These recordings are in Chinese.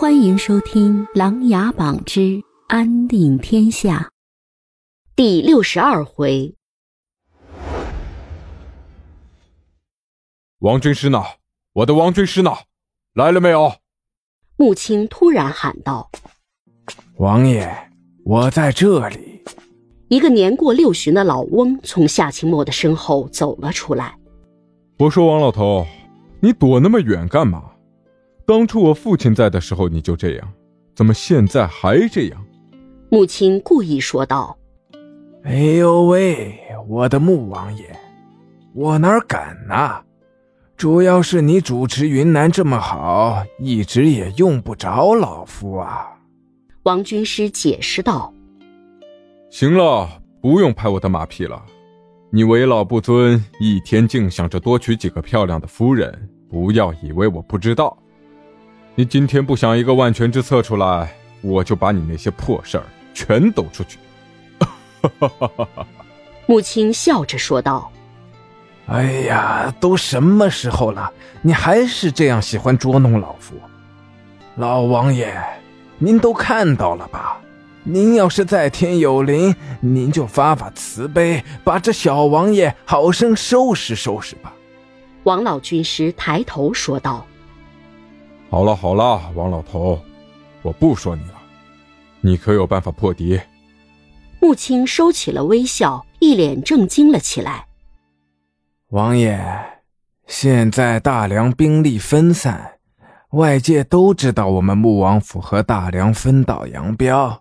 欢迎收听《琅琊榜之安定天下》第六十二回。王军师呢？我的王军师呢？来了没有？穆青突然喊道：“王爷，我在这里。”一个年过六旬的老翁从夏清墨的身后走了出来。我说：“王老头，你躲那么远干嘛？”当初我父亲在的时候你就这样，怎么现在还这样？母亲故意说道：“哎呦喂，我的穆王爷，我哪敢呐？主要是你主持云南这么好，一直也用不着老夫啊。”王军师解释道：“行了，不用拍我的马屁了。你为老不尊，一天净想着多娶几个漂亮的夫人，不要以为我不知道。”你今天不想一个万全之策出来，我就把你那些破事儿全抖出去。母亲笑着说道：“哎呀，都什么时候了，你还是这样喜欢捉弄老夫？老王爷，您都看到了吧？您要是在天有灵，您就发发慈悲，把这小王爷好生收拾收拾吧。”王老军师抬头说道。好了好了，王老头，我不说你了。你可有办法破敌？穆青收起了微笑，一脸正惊了起来。王爷，现在大梁兵力分散，外界都知道我们穆王府和大梁分道扬镳，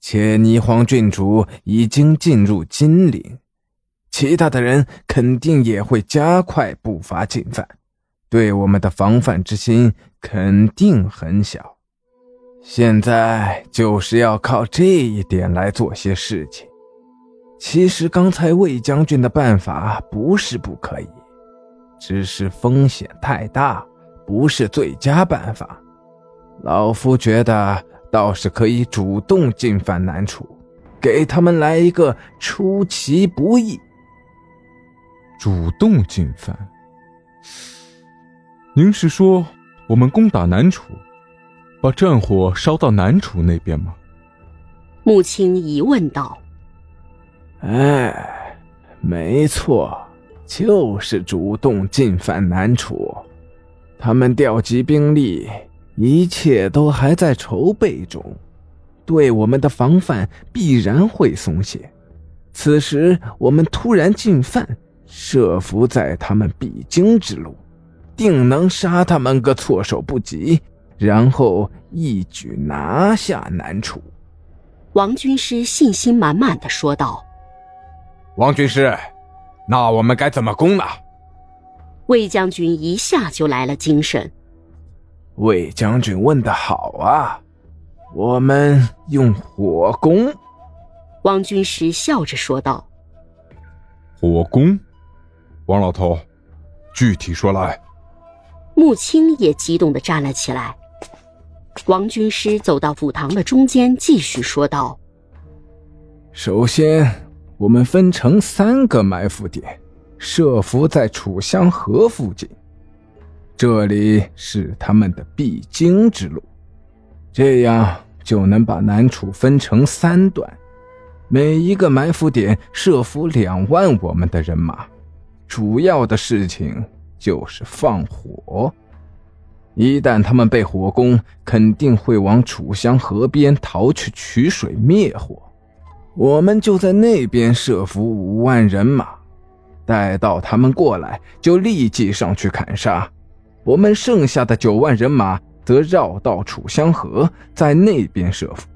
且霓凰郡主已经进入金陵，其他的人肯定也会加快步伐进犯。对我们的防范之心肯定很小，现在就是要靠这一点来做些事情。其实刚才魏将军的办法不是不可以，只是风险太大，不是最佳办法。老夫觉得倒是可以主动进犯南楚，给他们来一个出其不意。主动进犯。您是说，我们攻打南楚，把战火烧到南楚那边吗？穆青疑问道。哎，没错，就是主动进犯南楚。他们调集兵力，一切都还在筹备中，对我们的防范必然会松懈。此时我们突然进犯，设伏在他们必经之路。定能杀他们个措手不及，然后一举拿下南楚。王军师信心满满的说道：“王军师，那我们该怎么攻呢？”魏将军一下就来了精神。魏将军问的好啊，我们用火攻。王军师笑着说道：“火攻，王老头，具体说来。”穆青也激动的站了起来。王军师走到府堂的中间，继续说道：“首先，我们分成三个埋伏点，设伏在楚香河附近，这里是他们的必经之路，这样就能把南楚分成三段，每一个埋伏点设伏两万我们的人马，主要的事情。”就是放火，一旦他们被火攻，肯定会往楚香河边逃去取水灭火。我们就在那边设伏五万人马，待到他们过来，就立即上去砍杀。我们剩下的九万人马则绕到楚香河，在那边设伏。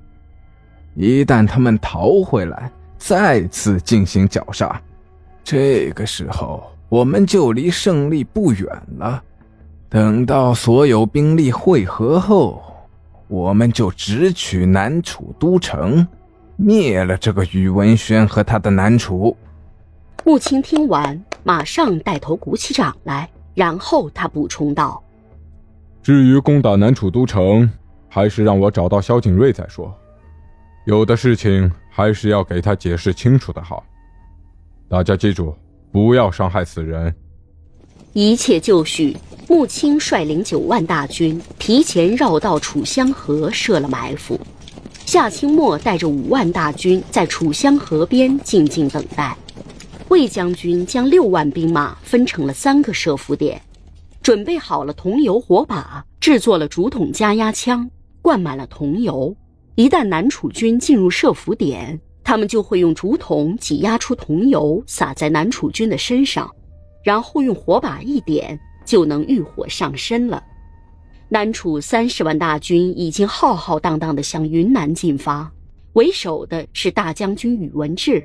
一旦他们逃回来，再次进行绞杀。这个时候。我们就离胜利不远了。等到所有兵力汇合后，我们就直取南楚都城，灭了这个宇文轩和他的南楚。穆青听完，马上带头鼓起掌来，然后他补充道：“至于攻打南楚都城，还是让我找到萧景睿再说。有的事情还是要给他解释清楚的好。大家记住。”不要伤害死人。一切就绪，穆青率领九万大军提前绕道楚香河设了埋伏，夏清末带着五万大军在楚香河边静静等待。魏将军将六万兵马分成了三个设伏点，准备好了桐油火把，制作了竹筒加压枪，灌满了桐油。一旦南楚军进入设伏点，他们就会用竹筒挤压出桐油，洒在南楚军的身上，然后用火把一点，就能浴火上身了。南楚三十万大军已经浩浩荡荡地向云南进发，为首的是大将军宇文智。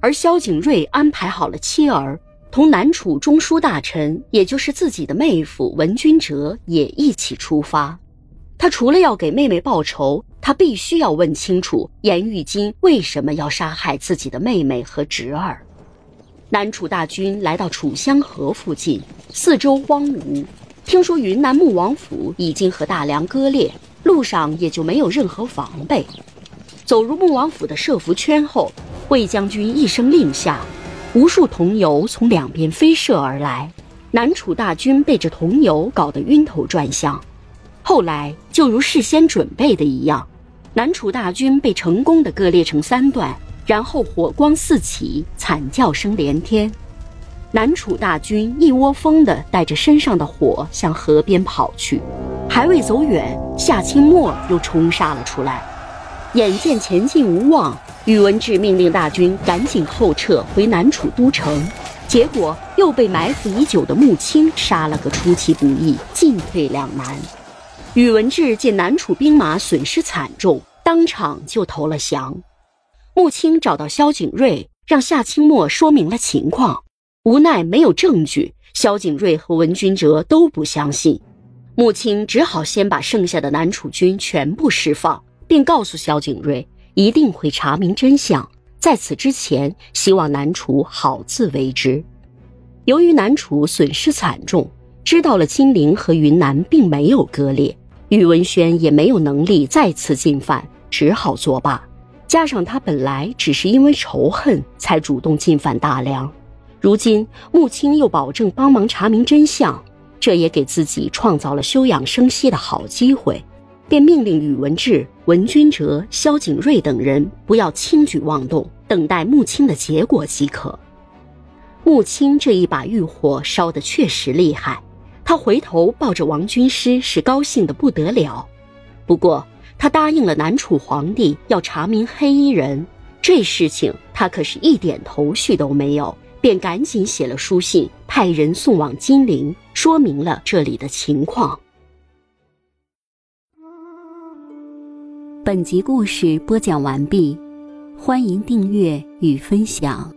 而萧景睿安排好了妻儿，同南楚中书大臣，也就是自己的妹夫文君哲也一起出发。他除了要给妹妹报仇，他必须要问清楚颜玉京为什么要杀害自己的妹妹和侄儿。南楚大军来到楚香河附近，四周荒芜。听说云南穆王府已经和大梁割裂，路上也就没有任何防备。走入穆王府的设伏圈后。魏将军一声令下，无数桐油从两边飞射而来，南楚大军被这桐油搞得晕头转向。后来就如事先准备的一样，南楚大军被成功的割裂成三段，然后火光四起，惨叫声连天。南楚大军一窝蜂地带着身上的火向河边跑去，还未走远，夏清末又冲杀了出来。眼见前进无望。宇文智命令大军赶紧后撤回南楚都城，结果又被埋伏已久的穆青杀了个出其不意，进退两难。宇文智见南楚兵马损失惨重，当场就投了降。穆青找到萧景睿，让夏清墨说明了情况，无奈没有证据，萧景睿和文君哲都不相信。穆青只好先把剩下的南楚军全部释放，并告诉萧景睿。一定会查明真相，在此之前，希望南楚好自为之。由于南楚损失惨重，知道了金陵和云南并没有割裂，宇文轩也没有能力再次进犯，只好作罢。加上他本来只是因为仇恨才主动进犯大梁，如今穆青又保证帮忙查明真相，这也给自己创造了休养生息的好机会。便命令宇文智、文君哲、萧景睿等人不要轻举妄动，等待穆青的结果即可。穆青这一把欲火烧得确实厉害，他回头抱着王军师是高兴的不得了。不过他答应了南楚皇帝要查明黑衣人这事情，他可是一点头绪都没有，便赶紧写了书信，派人送往金陵，说明了这里的情况。本集故事播讲完毕，欢迎订阅与分享。